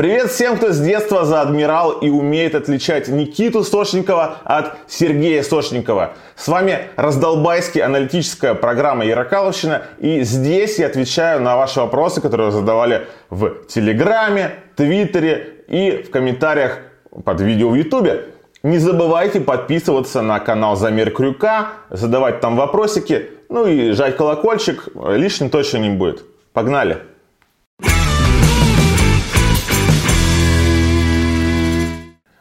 Привет всем, кто с детства за адмирал и умеет отличать Никиту Сошникова от Сергея Сошникова. С вами раздолбайский аналитическая программа Ярокаловщина. И здесь я отвечаю на ваши вопросы, которые задавали в Телеграме, Твиттере и в комментариях под видео в Ютубе. Не забывайте подписываться на канал Замер Крюка, задавать там вопросики, ну и жать колокольчик, лишним точно не будет. Погнали!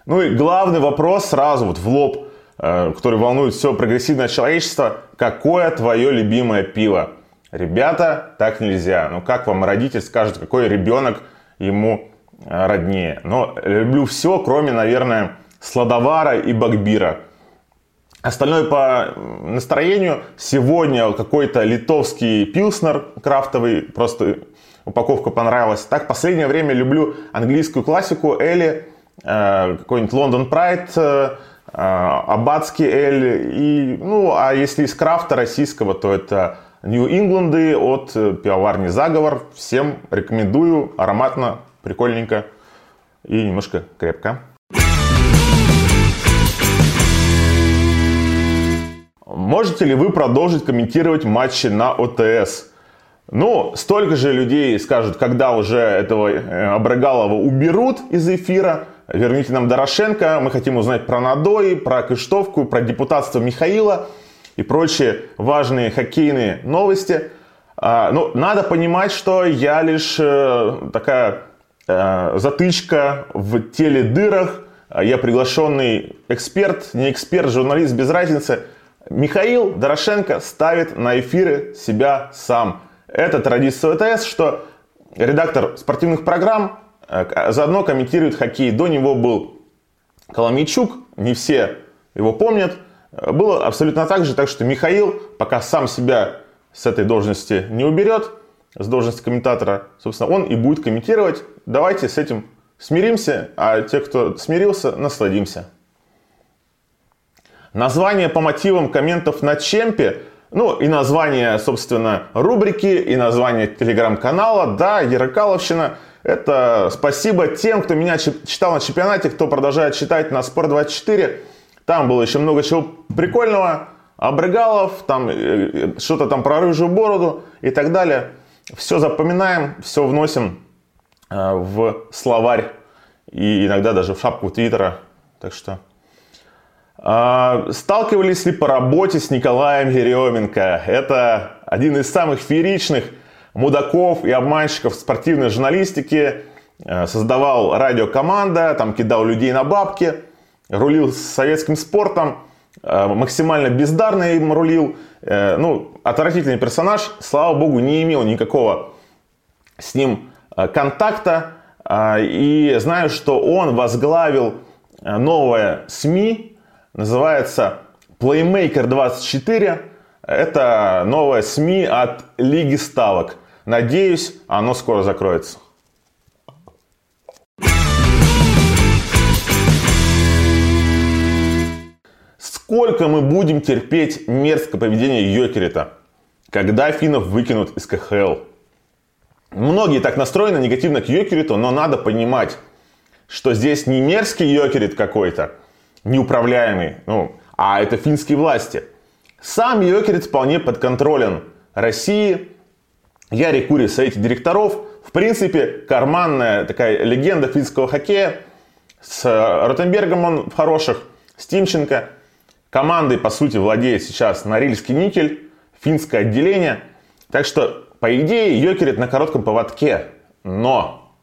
Ну и главный вопрос сразу вот в лоб, э, который волнует все прогрессивное человечество. Какое твое любимое пиво? Ребята, так нельзя. Ну как вам родитель скажет, какой ребенок ему э, роднее? Но люблю все, кроме, наверное, сладовара и багбира. Остальное по настроению. Сегодня какой-то литовский пилснер крафтовый, просто упаковка понравилась. Так, последнее время люблю английскую классику Элли какой-нибудь Лондон Прайд, э, э, Аббатский Эль, и, ну, а если из крафта российского, то это Нью-Ингланды от пивоварни Заговор. Всем рекомендую, ароматно, прикольненько и немножко крепко. Можете ли вы продолжить комментировать матчи на ОТС? Ну, столько же людей скажут, когда уже этого Абрагалова уберут из эфира, Верните нам Дорошенко, мы хотим узнать про Надой, про Кыштовку, про депутатство Михаила и прочие важные хоккейные новости. А, ну, надо понимать, что я лишь э, такая э, затычка в теле дырах. Я приглашенный эксперт, не эксперт, журналист, без разницы. Михаил Дорошенко ставит на эфиры себя сам. Это традиция ОТС, что редактор спортивных программ заодно комментирует хоккей. До него был Коломейчук, не все его помнят. Э, было абсолютно так же, так что Михаил, пока сам себя с этой должности не уберет, с должности комментатора, собственно, он и будет комментировать. Давайте с этим смиримся, а те, кто смирился, насладимся. Название по мотивам комментов на Чемпе, ну и название, собственно, рубрики, и название телеграм-канала, да, Ярокаловщина – это спасибо тем, кто меня читал на чемпионате, кто продолжает читать на Спорт24. Там было еще много чего прикольного. Абрыгалов, там э, э, что-то там про рыжую бороду и так далее. Все запоминаем, все вносим э, в словарь и иногда даже в шапку Твиттера. Так что а, Сталкивались ли по работе с Николаем Еременко? Это один из самых фееричных мудаков и обманщиков спортивной журналистики, э, создавал радиокоманда, там кидал людей на бабки, рулил советским спортом, э, максимально бездарно им рулил. Э, ну, отвратительный персонаж, слава богу, не имел никакого с ним контакта. И знаю, что он возглавил новое СМИ, называется Playmaker 24. Это новое СМИ от Лиги Ставок. Надеюсь, оно скоро закроется. Сколько мы будем терпеть мерзкое поведение Йокерита, когда финнов выкинут из КХЛ? Многие так настроены негативно к Йокериту, но надо понимать, что здесь не мерзкий Йокерит какой-то, неуправляемый, ну, а это финские власти – сам Йокерит вполне подконтролен России. Яри Кури в совете директоров. В принципе, карманная такая легенда финского хоккея. С Ротенбергом он в хороших, с Тимченко. Командой, по сути, владеет сейчас Норильский никель, финское отделение. Так что, по идее, Йокерит на коротком поводке. Но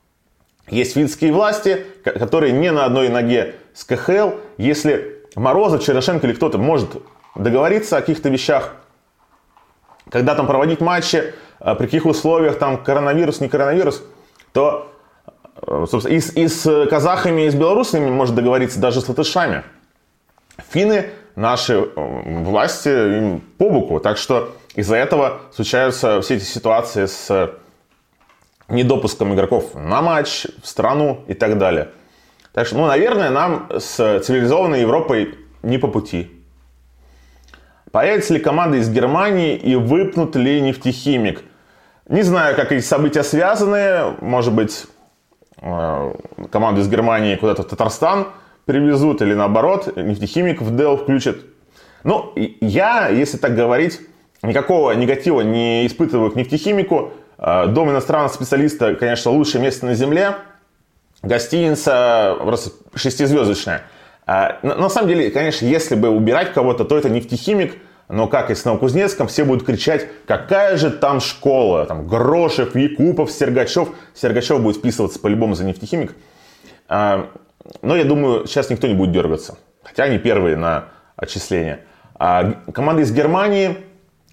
есть финские власти, которые не на одной ноге с КХЛ. Если Морозов, Черешенко или кто-то может договориться о каких-то вещах, когда там проводить матчи, э, при каких условиях, там коронавирус, не коронавирус, то э, собственно, и, с, и с казахами, и с белорусами может договориться даже с латышами. Финны наши э, власти им по боку, так что из-за этого случаются все эти ситуации с недопуском игроков на матч, в страну и так далее. Так что, ну, наверное, нам с цивилизованной Европой не по пути. Появится ли команда из Германии и выпнут ли нефтехимик? Не знаю, как эти события связаны. Может быть, э, команду из Германии куда-то в Татарстан привезут или наоборот, нефтехимик в Dell включат. Ну, я, если так говорить, никакого негатива не испытываю к нефтехимику. Э, дом иностранного специалиста, конечно, лучшее место на земле. Гостиница просто шестизвездочная. Э, на самом деле, конечно, если бы убирать кого-то, то это нефтехимик, но как и с Новокузнецком, все будут кричать, какая же там школа, там Грошев, Якупов, Сергачев. Сергачев будет вписываться по-любому за нефтехимик. А, но я думаю, сейчас никто не будет дергаться. Хотя они первые на отчисление. А команда из Германии,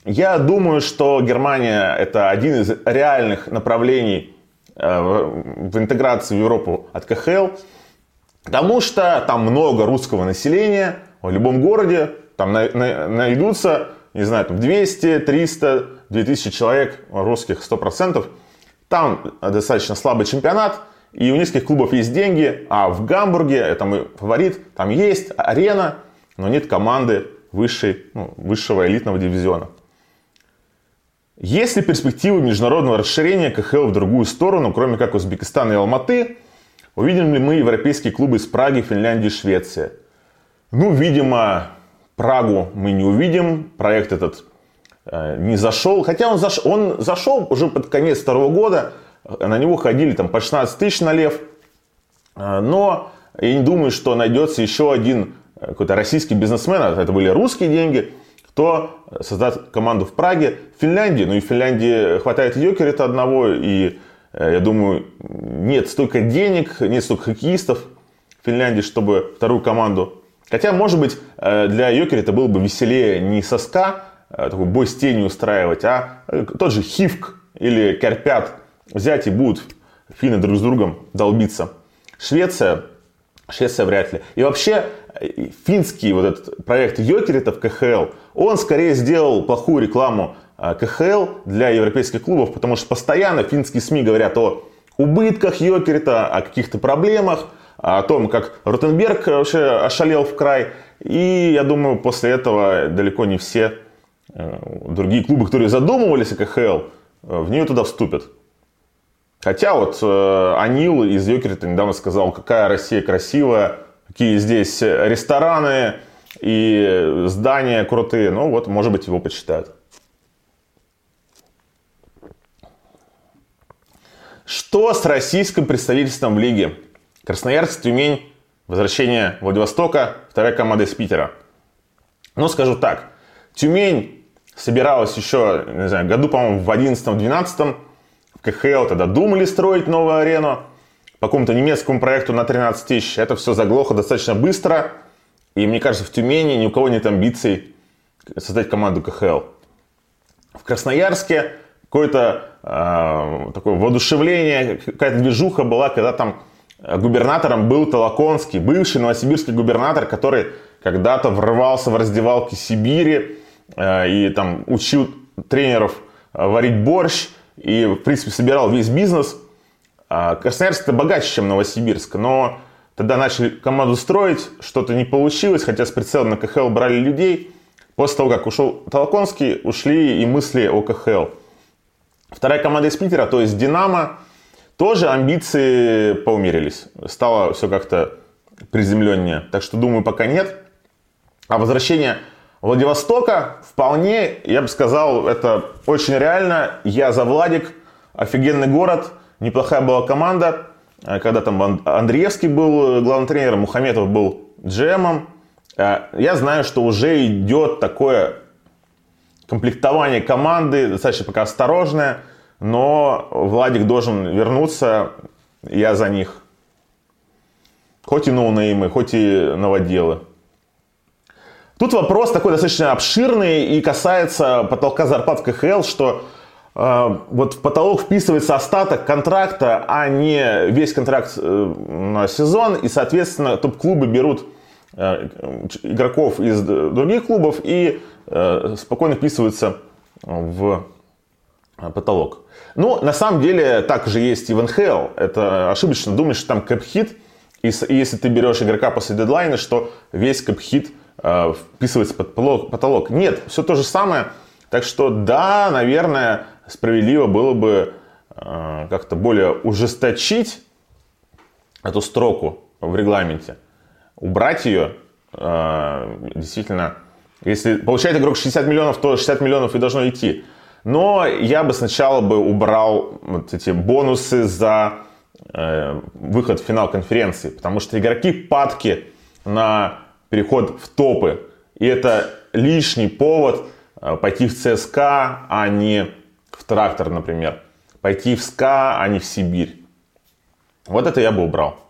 я думаю, что Германия это один из реальных направлений э, в интеграции в Европу от КХЛ. Потому что там много русского населения в любом городе, там найдутся, не знаю, там 200, 300, 2000 человек русских 100%. Там достаточно слабый чемпионат, и у нескольких клубов есть деньги, а в Гамбурге, это мой фаворит, там есть арена, но нет команды высшей, ну, высшего элитного дивизиона. Есть ли перспективы международного расширения КХЛ в другую сторону, кроме как Узбекистана и Алматы? Увидим ли мы европейские клубы из Праги, Финляндии, Швеции? Ну, видимо, Прагу мы не увидим. Проект этот э, не зашел. Хотя он, заш, он зашел уже под конец второго года. На него ходили там по 16 тысяч на лев. Э, но я не думаю, что найдется еще один э, какой-то российский бизнесмен. Это были русские деньги. Кто создаст команду в Праге, в Финляндии. Ну и в Финляндии хватает Йокерита одного. И я думаю, нет столько денег, нет столько хоккеистов в Финляндии, чтобы вторую команду Хотя, может быть, э, для Йокера это было бы веселее не соска, э, такой бой с тенью устраивать, а э, тот же Хивк или Карпят взять и будут финны друг с другом долбиться. Швеция, Швеция вряд ли. И вообще, финский вот этот проект Йокерита в КХЛ, он скорее сделал плохую рекламу КХЛ для европейских клубов, потому что постоянно финские СМИ говорят о убытках Йокерита, о каких-то проблемах – о том, как Ротенберг вообще ошалел в край. И я думаю, после этого далеко не все э, другие клубы, которые задумывались о КХЛ, э, в нее туда вступят. Хотя вот э, Анил из Йокерита недавно сказал, какая Россия красивая, какие здесь рестораны и здания крутые. Ну вот, может быть, его почитают. Что с российским представительством в лиге? Красноярск, Тюмень, возвращение Владивостока, вторая команда из Питера. Ну, скажу так, Тюмень собиралась еще, не знаю, году, по-моему, в 11-12 в КХЛ тогда думали строить новую арену по какому-то немецкому проекту на 13 тысяч. Это все заглохло достаточно быстро. И мне кажется, в Тюмени ни у кого нет амбиций создать команду КХЛ. В Красноярске какое-то э, такое воодушевление, какая-то движуха была, когда там губернатором был Толоконский, бывший новосибирский губернатор, который когда-то врывался в раздевалки Сибири э, и там учил тренеров э, варить борщ и, в принципе, собирал весь бизнес. А Красноярск это богаче, чем Новосибирск, но тогда начали команду строить, что-то не получилось, хотя с прицелом на КХЛ брали людей. После того, как ушел Толоконский, ушли и мысли о КХЛ. Вторая команда из Питера, то есть Динамо, тоже амбиции поумерились. Стало все как-то приземленнее. Так что, думаю, пока нет. А возвращение Владивостока вполне, я бы сказал, это очень реально. Я за Владик. Офигенный город. Неплохая была команда. Когда там Андреевский был главным тренером, Мухаметов был джемом. Я знаю, что уже идет такое комплектование команды, достаточно пока осторожное – но Владик должен вернуться, я за них. Хоть и ноунеймы, хоть и новоделы. Тут вопрос такой достаточно обширный и касается потолка зарплат в КХЛ, что э, вот в потолок вписывается остаток контракта, а не весь контракт э, на сезон. И, соответственно, топ-клубы берут игроков из других клубов и э, спокойно вписываются в потолок. Ну, на самом деле, так же есть и в НХЛ. Это ошибочно думать, что там кэп-хит, и если ты берешь игрока после дедлайна, что весь кэп-хит э, вписывается под потолок. Нет, все то же самое. Так что да, наверное, справедливо было бы э, как-то более ужесточить эту строку в регламенте, убрать ее, э, действительно, если получает игрок 60 миллионов, то 60 миллионов и должно идти. Но я бы сначала бы убрал вот эти бонусы за э, выход в финал конференции, потому что игроки падки на переход в топы, и это лишний повод э, пойти в ЦСКА, а не в трактор, например. Пойти в СКА, а не в Сибирь. Вот это я бы убрал.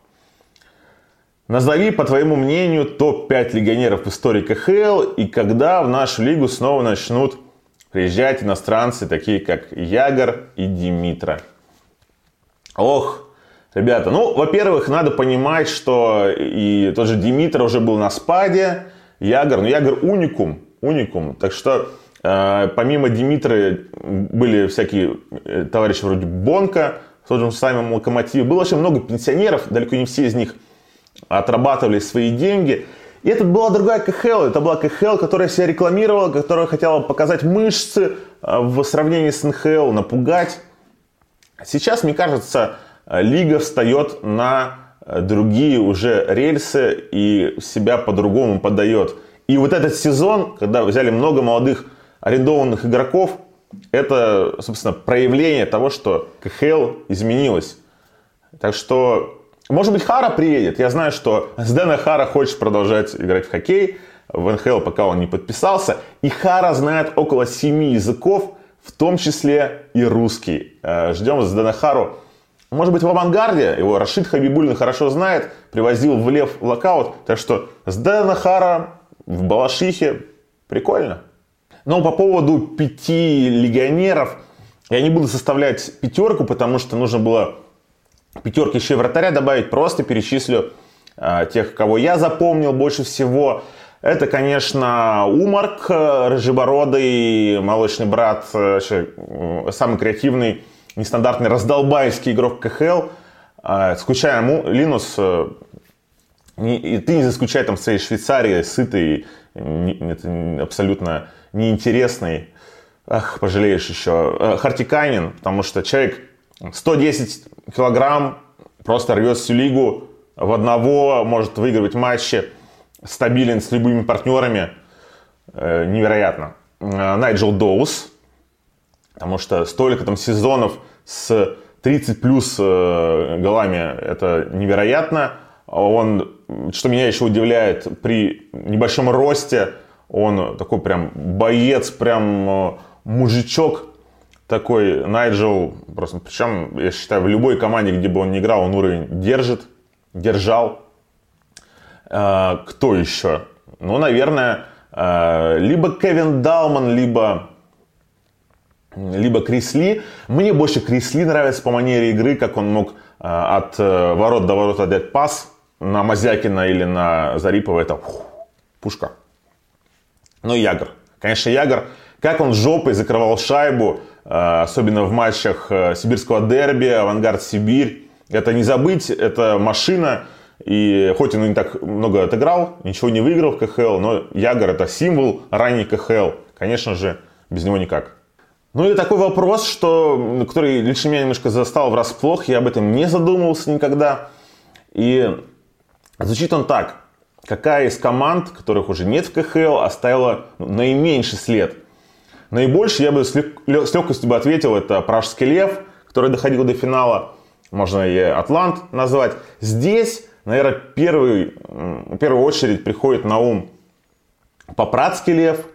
Назови, по твоему мнению, топ-5 легионеров в истории КХЛ и когда в нашу лигу снова начнут приезжать иностранцы, такие как Ягор и Димитра. Ох, ребята, ну, во-первых, надо понимать, что и тот же Димитра уже был на спаде, Ягор, ну, Ягор уникум, уникум, так что э, помимо Димитры были всякие э, товарищи вроде Бонка, в том же самом Локомотиве, было очень много пенсионеров, далеко не все из них отрабатывали свои деньги. И это была другая КХЛ. Это была КХЛ, которая себя рекламировала, которая хотела показать мышцы э, в сравнении с НХЛ, напугать. Сейчас, мне кажется, лига встает на э, другие уже рельсы и себя по-другому подает. И вот этот сезон, когда взяли много молодых арендованных игроков, это, собственно, проявление того, что КХЛ изменилась. Так что может быть, Хара приедет. Я знаю, что Здено Хара хочет продолжать играть в хоккей. В НХЛ пока он не подписался. И Хара знает около семи языков, в том числе и русский. Э, ждем Здено Хару. Может быть, в авангарде. Его Рашид Хабибулин хорошо знает. Привозил в Лев в локаут. Так что Здено Хара в Балашихе. Прикольно. Но по поводу пяти легионеров. Я не буду составлять пятерку, потому что нужно было пятерки еще и вратаря добавить, просто перечислю э, тех, кого я запомнил больше всего. Это, конечно, Умарк, рыжебородый, молочный брат, э, самый креативный, нестандартный раздолбайский игрок КХЛ. Э, скучаем, Линус, э, и ты не заскучай там в своей Швейцарии, сытый, это абсолютно неинтересный. Ах, пожалеешь еще. Хартиканин, потому что человек 110 килограмм, просто рвет всю лигу в одного, может выигрывать матчи, стабилен с любыми партнерами. Э, невероятно. Э, Найджел Доус, потому что столько там сезонов с 30 плюс э, голами, это невероятно. Он, что меня еще удивляет, при небольшом росте, он такой прям боец, прям мужичок, такой Найджел, просто, причем, я считаю, в любой команде, где бы он не играл, он уровень держит, держал. Э, кто еще? Ну, наверное, э, либо Кевин Далман, либо, либо Крисли. Мне больше Крисли нравится по манере игры, как он мог э, от ворот до ворот отдать пас на Мазякина или на Зарипова. Это фу, пушка. Ну, Ягор. Конечно, Ягор, как он жопой закрывал шайбу, Э, особенно в матчах э, сибирского дерби, Авангард Сибирь. Это не забыть, это машина. И хоть он не так много отыграл, ничего не выиграл в КХЛ, но Ягор это символ ранней КХЛ. Конечно же, без него никак. Ну и такой вопрос, что, который лично меня немножко застал врасплох, я об этом не задумывался никогда. И звучит он так. Какая из команд, которых уже нет в КХЛ, оставила ну, наименьший след Наибольше я бы с, легкостью бы ответил, это Пражский Лев, который доходил до финала. Можно и Атлант назвать. Здесь, наверное, первый, в первую очередь приходит на ум Попрадский Лев,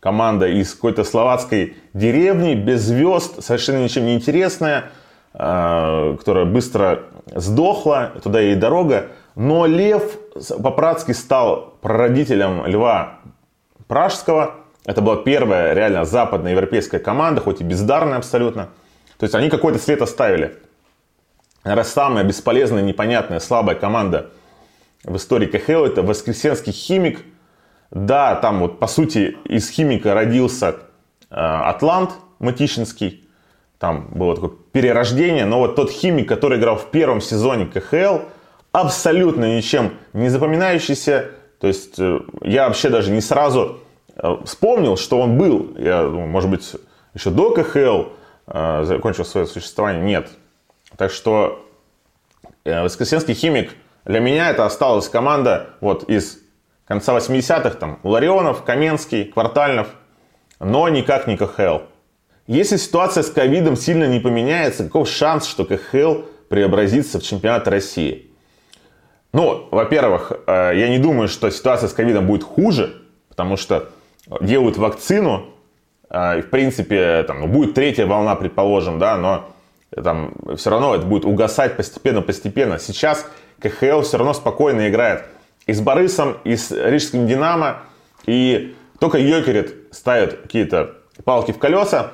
команда из какой-то словацкой деревни, без звезд, совершенно ничем не интересная, а, которая быстро сдохла, туда ей дорога. Но Лев Попрадский стал прародителем Льва Пражского – это была первая реально западная европейская команда, хоть и бездарная абсолютно. То есть они какой-то след оставили. Наверное, самая бесполезная, непонятная, слабая команда в истории КХЛ это Воскресенский химик. Да, там вот по сути из химика родился э, Атлант Матищинский. Там было такое перерождение. Но вот тот химик, который играл в первом сезоне КХЛ, абсолютно ничем не запоминающийся. То есть э, я вообще даже не сразу вспомнил, что он был, я думаю, может быть, еще до КХЛ э, закончил свое существование, нет. Так что Э, Воскресенский химик для меня это осталась команда вот из конца 80-х, там, Ларионов, Каменский, Квартальнов, но никак не КХЛ. Если ситуация с ковидом сильно не поменяется, каков шанс, что КХЛ преобразится в чемпионат России? Ну, во-первых, э, я не думаю, что ситуация с ковидом будет хуже, потому что делают вакцину, и, в принципе, там, ну, будет третья волна, предположим, да, но там все равно это будет угасать постепенно-постепенно. Сейчас КХЛ все равно спокойно играет и с Борисом, и с Рижским Динамо, и только Йокерит ставит какие-то палки в колеса,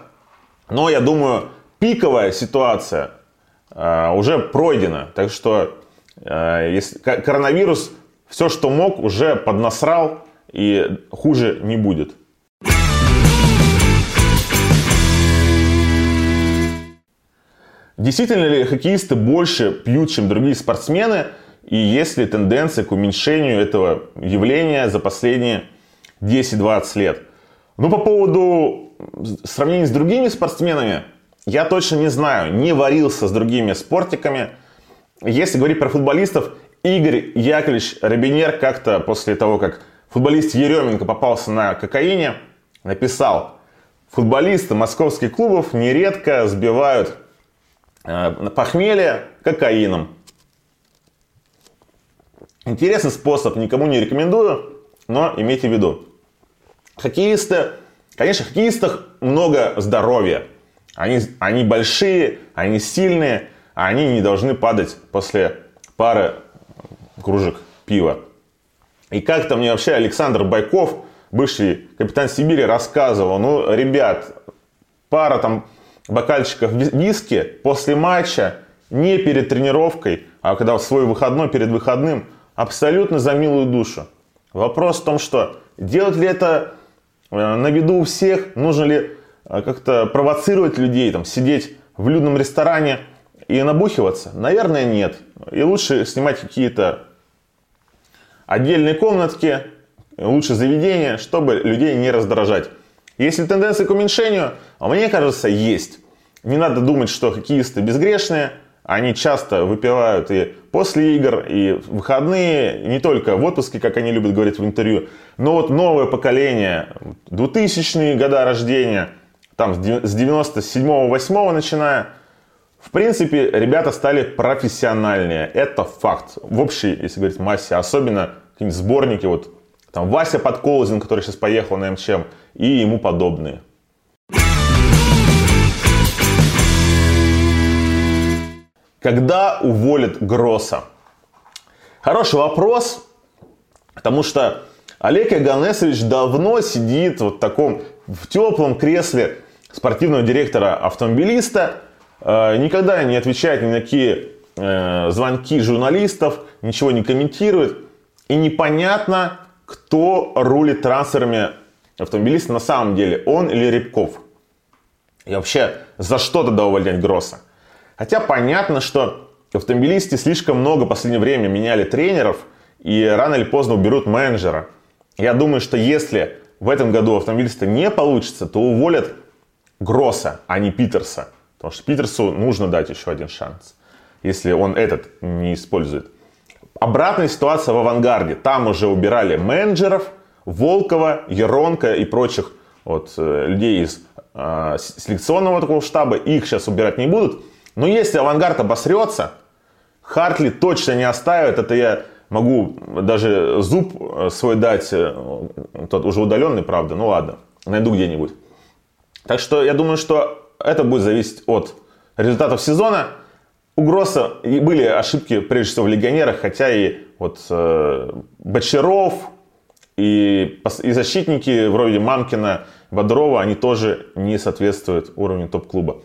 но я думаю, пиковая ситуация э, уже пройдена, так что э, если, коронавирус все, что мог, уже поднасрал, и хуже не будет. Действительно ли хоккеисты больше пьют, чем другие спортсмены? И есть ли тенденция к уменьшению этого явления за последние 10-20 лет? Ну, по поводу сравнения с другими спортсменами, я точно не знаю, не варился с другими спортиками. Если говорить про футболистов, Игорь Яковлевич Робинер как-то после того, как футболист Еременко попался на кокаине, написал, футболисты московских клубов нередко сбивают Э, похмелье кокаином. Интересный способ, никому не рекомендую, но имейте в виду. Хоккеисты, конечно, в хоккеистах много здоровья. Они, они большие, они сильные, а они не должны падать после пары кружек пива. И как-то мне вообще Александр Байков, бывший капитан Сибири, рассказывал, ну, ребят, пара там бокальчиков виски после матча, не перед тренировкой, а когда в свой выходной, перед выходным, абсолютно за милую душу. Вопрос в том, что делать ли это э, на виду у всех, нужно ли э, как-то провоцировать людей, там, сидеть в людном ресторане и набухиваться? Наверное, нет. И лучше снимать какие-то отдельные комнатки, лучше заведения, чтобы людей не раздражать. Если тенденция к уменьшению, а мне кажется, есть. Не надо думать, что хоккеисты безгрешные. Они часто выпивают и после игр, и в выходные, не только в отпуске, как они любят говорить в интервью. Но вот новое поколение, 2000-е года рождения, там с 97-8 начиная, в принципе, ребята стали профессиональнее. Это факт. В общей, если говорить массе, особенно какие-нибудь сборники, вот там Вася Подколозин, который сейчас поехал на МЧМ, и ему подобные. Когда уволят Гросса? Хороший вопрос, потому что Олег Иоганнесович давно сидит вот в таком в теплом кресле спортивного директора автомобилиста, э, никогда не отвечает ни на какие э, звонки журналистов, ничего не комментирует. И непонятно, кто рулит трансферами автомобилиста на самом деле, он или Рябков. И вообще, за что тогда увольнять Гросса? Хотя понятно, что автомобилисты слишком много в последнее время меняли тренеров и рано или поздно уберут менеджера. Я думаю, что если в этом году автомобилиста не получится, то уволят Гросса, а не Питерса. Потому что Питерсу нужно дать еще один шанс, если он этот не использует. Обратная ситуация в авангарде. Там уже убирали менеджеров, Волкова, Еронка и прочих вот, э, людей из э, селекционного такого штаба. Их сейчас убирать не будут. Но если авангард обосрется, Хартли точно не оставит. Это я могу даже зуб э, свой дать, э, тот уже удаленный, правда, ну ладно, найду где-нибудь. Так что я думаю, что это будет зависеть от результатов сезона. У Гросса были ошибки, прежде всего, в легионерах, хотя и вот э, Бочаров и, и защитники вроде Мамкина, Бодрова, они тоже не соответствуют уровню топ-клуба.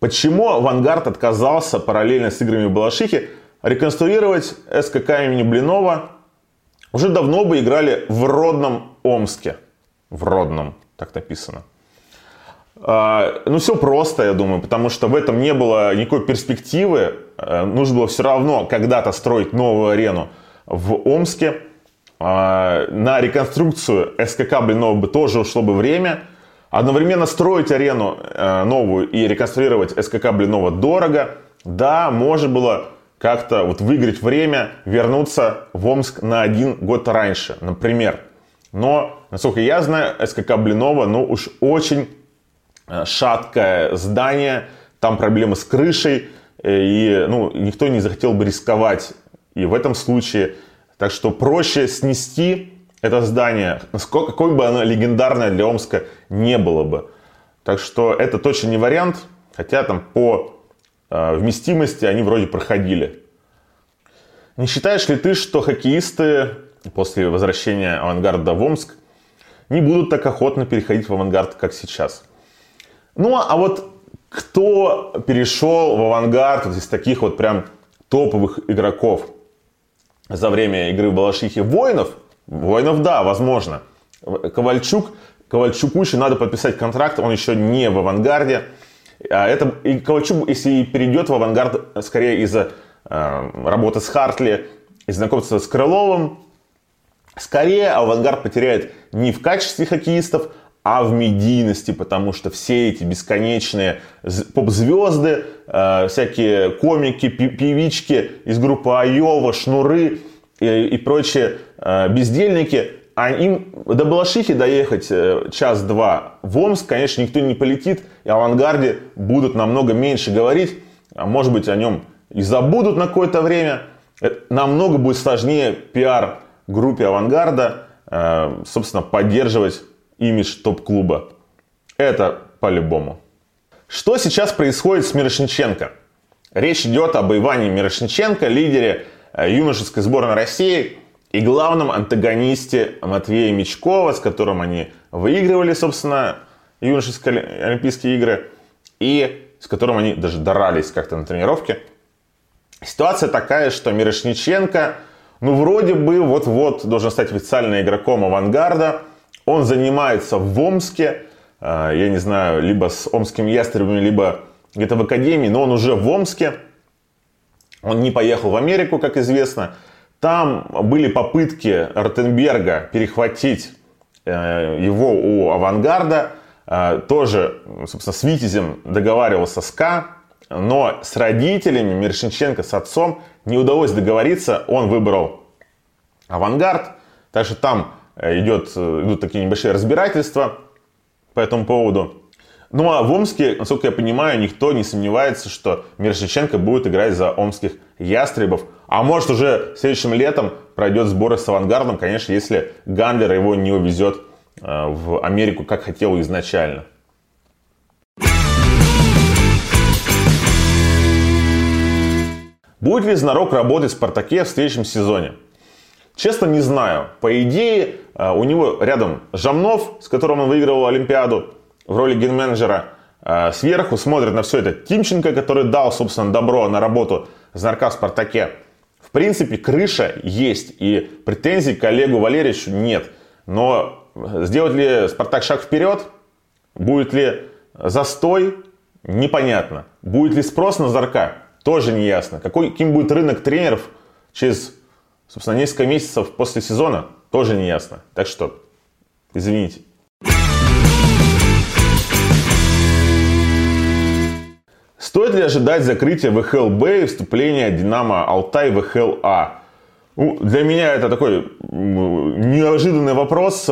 Почему «Авангард» отказался параллельно с играми Балашихи реконструировать СКК имени Блинова? Уже давно бы играли в родном Омске. В родном, так написано. А, ну, все просто, я думаю, потому что в этом не было никакой перспективы. А, нужно было все равно когда-то строить новую арену в Омске. А, на реконструкцию СКК Блинова бы тоже ушло бы время. Одновременно строить арену э, новую и реконструировать СКК Блинова дорого. Да, можно было как-то вот выиграть время, вернуться в Омск на один год раньше, например. Но, насколько я знаю, СКК Блинова, ну уж очень э, шаткое здание, там проблемы с крышей, э, и ну, никто не захотел бы рисковать и в этом случае. Так что проще снести это здание, насколько, какой бы оно легендарное для Омска не было бы. Так что это точно не вариант, хотя там по э, вместимости они вроде проходили. Не считаешь ли ты, что хоккеисты после возвращения авангарда в Омск не будут так охотно переходить в авангард, как сейчас? Ну, а вот кто перешел в авангард вот из таких вот прям топовых игроков за время игры в Балашихе воинов – Воинов, да, возможно. Ковальчук, Ковальчуку еще надо подписать контракт, он еще не в авангарде. А это, и Ковальчук, если и перейдет в авангард, скорее из-за э, работы с Хартли и знакомства с Крыловым, скорее авангард потеряет не в качестве хоккеистов, а в медийности, потому что все эти бесконечные поп-звезды, э, всякие комики, певички из группы Айова, Шнуры и, и прочие Э, бездельники, а им до Балашихи доехать э, час-два в Омск, конечно, никто не полетит, и авангарде будут намного меньше говорить, а может быть о нем и забудут на какое-то время. Это намного будет сложнее пиар группе авангарда, э, собственно, поддерживать имидж топ-клуба. Это по-любому. Что сейчас происходит с Мирошниченко? Речь идет об Иване Мирошниченко, лидере юношеской сборной России, и главном антагонисте Матвея Мечкова, с которым они выигрывали, собственно, юношеские Олимпийские игры, и с которым они даже дрались как-то на тренировке. Ситуация такая, что Мирошниченко, ну, вроде бы вот-вот должен стать официально игроком авангарда. Он занимается в Омске, э, я не знаю, либо с омскими ястребами, либо где-то в академии, но он уже в Омске. Он не поехал в Америку, как известно. Там были попытки Ротенберга перехватить э, его у авангарда. Э, тоже, собственно, с Витязем договаривался СКА, но с родителями Мирошниченко, с отцом, не удалось договориться. Он выбрал авангард. Так что там идет, идут такие небольшие разбирательства по этому поводу. Ну а в Омске, насколько я понимаю, никто не сомневается, что Мирошниченко будет играть за омских ястребов. А может уже следующим летом пройдет сборы с авангардом, конечно, если Гандлер его не увезет э, в Америку, как хотел изначально. Будет ли Знарок работать в «Спартаке» в следующем сезоне? Честно, не знаю. По идее, э, у него рядом Жамнов, с которым он выигрывал Олимпиаду в роли ген-менеджера. Э, сверху смотрит на все это Тимченко, который дал, собственно, добро на работу Знарка в «Спартаке» принципе, крыша есть, и претензий к Олегу Валерьевичу нет. Но сделать ли Спартак шаг вперед? Будет ли застой? Непонятно. Будет ли спрос на Зарка? Тоже не ясно. Какой, каким будет рынок тренеров через, собственно, несколько месяцев после сезона? Тоже не ясно. Так что, извините. Стоит ли ожидать закрытия ВХЛБ и вступления Динамо Алтай в ВХЛА? Ну, для меня это такой неожиданный вопрос.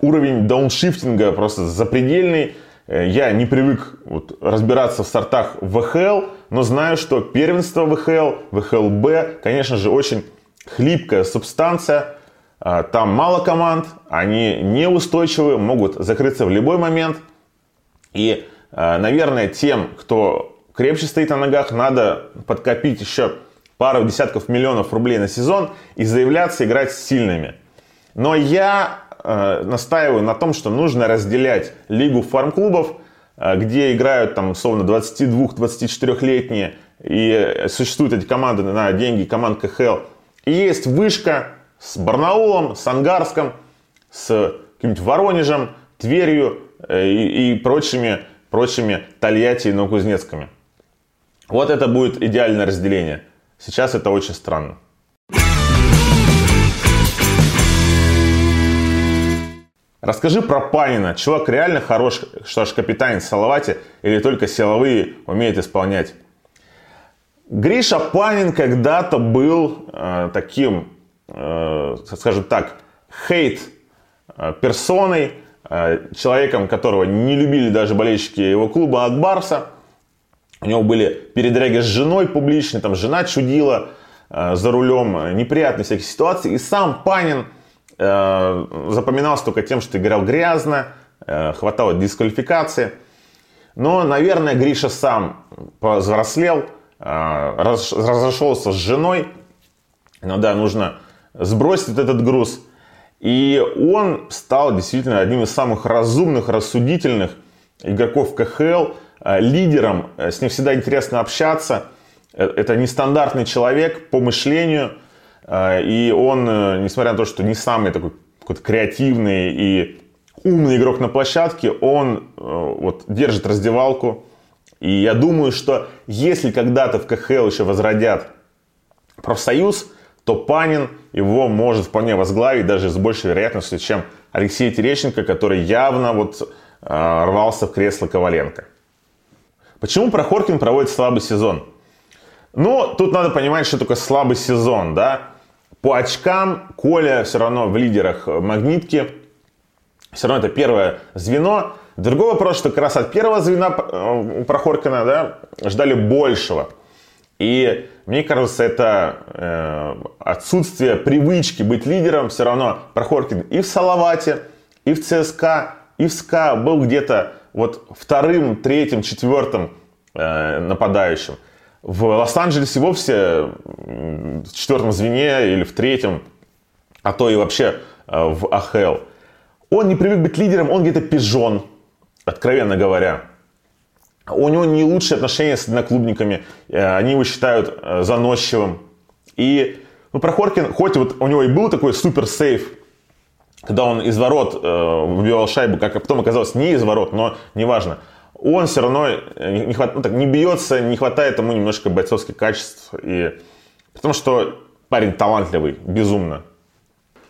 Уровень дауншифтинга просто запредельный. Э, я не привык вот, разбираться в стартах ВХЛ, но знаю, что первенство ВХЛ, ВХЛБ, конечно же, очень хлипкая субстанция. А, там мало команд, они неустойчивы, могут закрыться в любой момент. И, э, наверное, тем, кто крепче стоит на ногах, надо подкопить еще пару десятков миллионов рублей на сезон и заявляться играть с сильными. Но я э, настаиваю на том, что нужно разделять лигу фарм-клубов, э, где играют там условно 22-24-летние и существуют эти команды на деньги команд КХЛ. Есть вышка с Барнаулом, с Ангарском, с каким-нибудь Воронежем, Тверью э, и, и прочими, прочими Тольятти и Новокузнецками. Вот это будет идеальное разделение. Сейчас это очень странно. Расскажи про Панина. Человек реально хорош, что аж капитан Салавате или только силовые умеет исполнять? Гриша Панин когда-то был э, таким, э, скажем так, хейт э, персоной, э, человеком, которого не любили даже болельщики его клуба от Барса. У него были передряги с женой публичные, там жена чудила э, за рулем, неприятные всякие ситуации. И сам Панин Э, запоминался только тем, что играл грязно, э, хватало дисквалификации. Но, наверное, Гриша сам повзрослел, э, разошелся с женой. Ну да, нужно сбросить этот груз. И он стал действительно одним из самых разумных, рассудительных игроков КХЛ, лидером. С ним всегда интересно общаться. Это нестандартный человек по мышлению – а, и он, э, несмотря на то, что не самый такой какой-то креативный и умный игрок на площадке, он э, вот держит раздевалку. И я думаю, что если когда-то в КХЛ еще возродят профсоюз, то Панин его может вполне возглавить даже с большей вероятностью, чем Алексей Терещенко, который явно вот э, рвался в кресло Коваленко. Почему Прохоркин проводит слабый сезон? Ну, тут надо понимать, что такое слабый сезон, да. По очкам Коля все равно в лидерах магнитки. Все равно это первое звено. Другой вопрос, что как раз от первого звена э, Прохоркина да, ждали большего. И мне кажется, это э, отсутствие привычки быть лидером все равно Прохоркин и в Салавате, и в ЦСКА, и в СКА был где-то вот вторым, третьим, четвертым э, нападающим. В Лос-Анджелесе вовсе в четвертом звене или в третьем, а то и вообще э, в АХЛ. Он не привык быть лидером, он где-то пижон, откровенно говоря. У него не лучшие отношения с одноклубниками, э, они его считают э, заносчивым. И ну, Прохоркин, хоть вот у него и был такой супер сейф, когда он из ворот э, выбивал шайбу, как потом оказалось не из ворот, но неважно он все равно э, не, хват, ну, так, не бьется, не хватает ему немножко бойцовских качеств. И, потому что парень талантливый, безумно.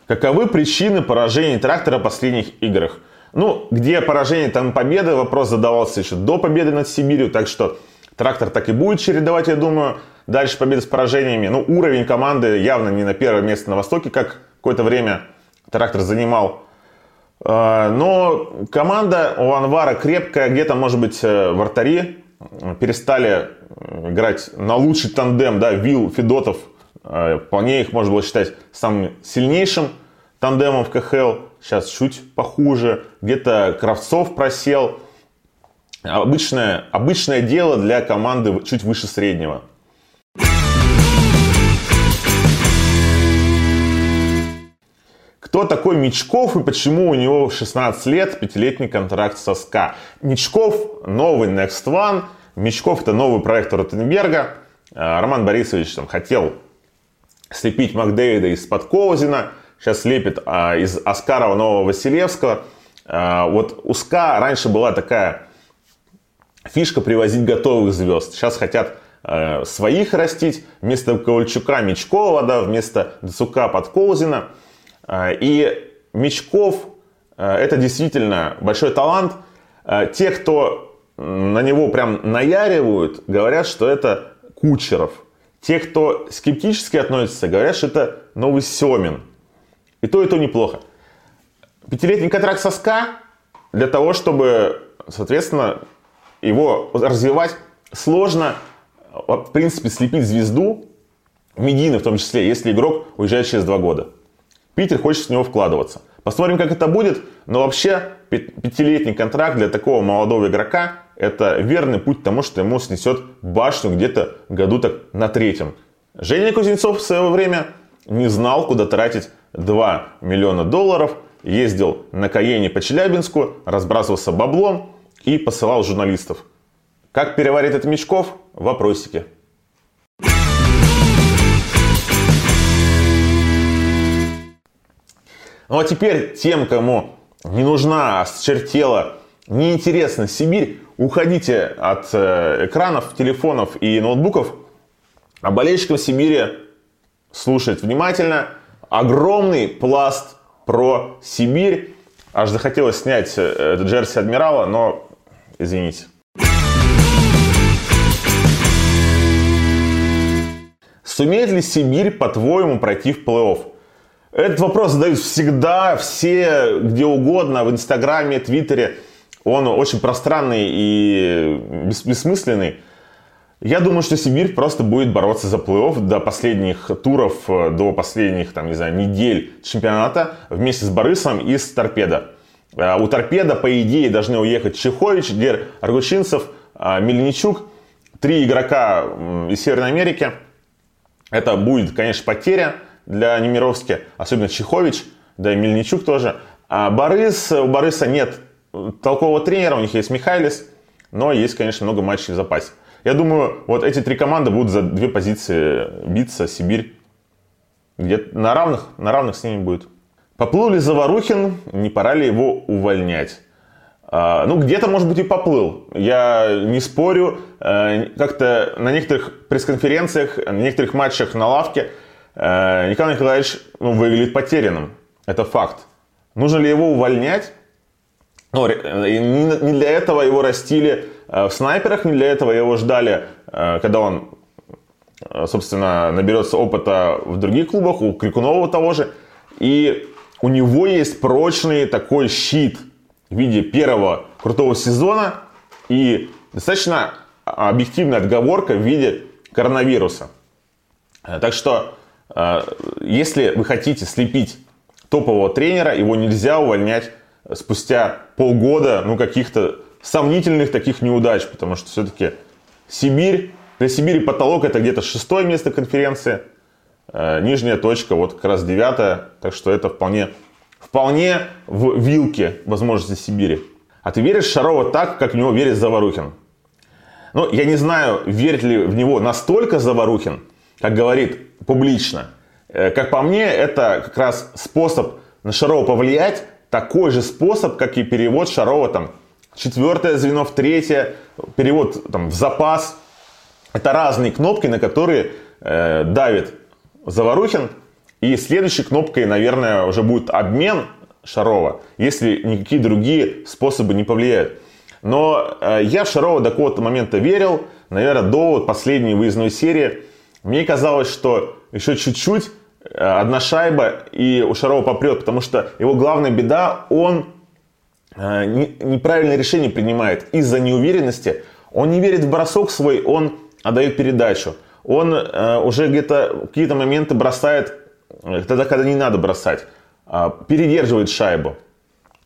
Каковы причины поражений трактора в последних играх? Ну, где поражение, там победа. Вопрос задавался еще до победы над Сибирью. Так что трактор так и будет чередовать, я думаю. Дальше победы с поражениями. Ну, уровень команды явно не на первое место на Востоке, как какое-то время трактор занимал. А, но команда у Анвара крепкая, где-то, может быть, э, вратари перестали играть на лучший тандем, да, Вил, Федотов, э, вполне их можно было считать самым сильнейшим тандемом в КХЛ, сейчас чуть похуже, где-то Кравцов просел, обычное, обычное дело для команды чуть выше среднего. Кто такой Мечков и почему у него 16 лет, пятилетний контракт со СКА? Мечков новый Next One. Мечков это новый проект Ротенберга. Э, Роман Борисович там хотел слепить Макдэвида из-под Коузина. Сейчас слепит а, из Оскарова Нового Василевского. А, вот у СКА раньше была такая фишка привозить готовых звезд. Сейчас хотят а, своих растить. Вместо Ковальчука Мечкова, да, вместо Дацука Подкоузина. А, и Мечков а, это действительно большой талант. А, те, кто на него прям наяривают, говорят, что это Кучеров. Те, кто скептически относится, говорят, что это новый Семин. И то, и то неплохо. Пятилетний контракт со СКА для того, чтобы, соответственно, его развивать сложно, в принципе, слепить звезду, медийно в том числе, если игрок уезжает через два года. Питер хочет в него вкладываться. Посмотрим, как это будет. Но вообще пятилетний контракт для такого молодого игрока это верный путь к тому, что ему снесет башню где-то году так на третьем. Женя Кузнецов в свое время не знал, куда тратить 2 миллиона долларов. Ездил на Каене по Челябинску, разбрасывался баблом и посылал журналистов. Как переварит это Мечков? Вопросики. Ну а теперь тем, кому не нужна, осточертела, неинтересна Сибирь, уходите от э, экранов, телефонов и ноутбуков. А болельщикам Сибири слушать внимательно. Огромный пласт про Сибирь. аж захотелось снять э, джерси адмирала, но извините. Сумеет ли Сибирь, по-твоему, пройти в плей-офф? Этот вопрос задают всегда, все, где угодно, в Инстаграме, Твиттере. Он очень пространный и бессмысленный. Я думаю, что Сибирь просто будет бороться за плей-офф до последних туров, до последних, там, не знаю, недель чемпионата вместе с Борисом и с Торпедо. А у Торпеда, по идее, должны уехать Чехович, Гер Аргучинцев, а, Мельничук. Три игрока из Северной Америки. Это будет, конечно, потеря для Немировски, особенно Чехович, да и Мельничук тоже. А Борис, у Бориса нет толкового тренера, у них есть Михайлис, но есть, конечно, много матчей в запасе. Я думаю, вот эти три команды будут за две позиции биться, Сибирь где на равных, на равных с ними будет. Поплыл ли Заварухин, не пора ли его увольнять? А, ну, где-то, может быть, и поплыл. Я не спорю. А, как-то на некоторых пресс-конференциях, на некоторых матчах на лавке а, Николай Николаевич ну, выглядит потерянным. Это факт. Нужно ли его увольнять? Ну, не для этого его растили в снайперах, для этого его ждали, когда он, собственно, наберется опыта в других клубах, у Крикунова того же. И у него есть прочный такой щит в виде первого крутого сезона и достаточно объективная отговорка в виде коронавируса. Э, так что, э, если вы хотите слепить топового тренера, его нельзя увольнять спустя полгода, ну, каких-то сомнительных таких неудач, потому что все-таки Сибирь, для Сибири потолок это где-то шестое место конференции – Э, нижняя точка, вот как раз девятая, так что это вполне, вполне в вилке возможности Сибири. А ты веришь Шарова так, как в него верит Заварухин? Ну, я не знаю, верит ли в него настолько Заварухин, как говорит публично. Э, как по мне, это как раз способ на Шарова повлиять, такой же способ, как и перевод Шарова там четвертое звено в третье, перевод там в запас. Это разные кнопки, на которые э, давит Заварухин. И следующей кнопкой, наверное, уже будет обмен Шарова, если никакие другие способы не повлияют. Но э, я в Шарова до какого-то момента верил, наверное, до последней выездной серии. Мне казалось, что еще чуть-чуть, э, одна шайба, и у Шарова попрет, потому что его главная беда, он неправильное решение принимает из-за неуверенности. Он не верит в бросок свой, он отдает передачу он э, уже где-то какие-то моменты бросает э, тогда, когда не надо бросать, э, передерживает шайбу.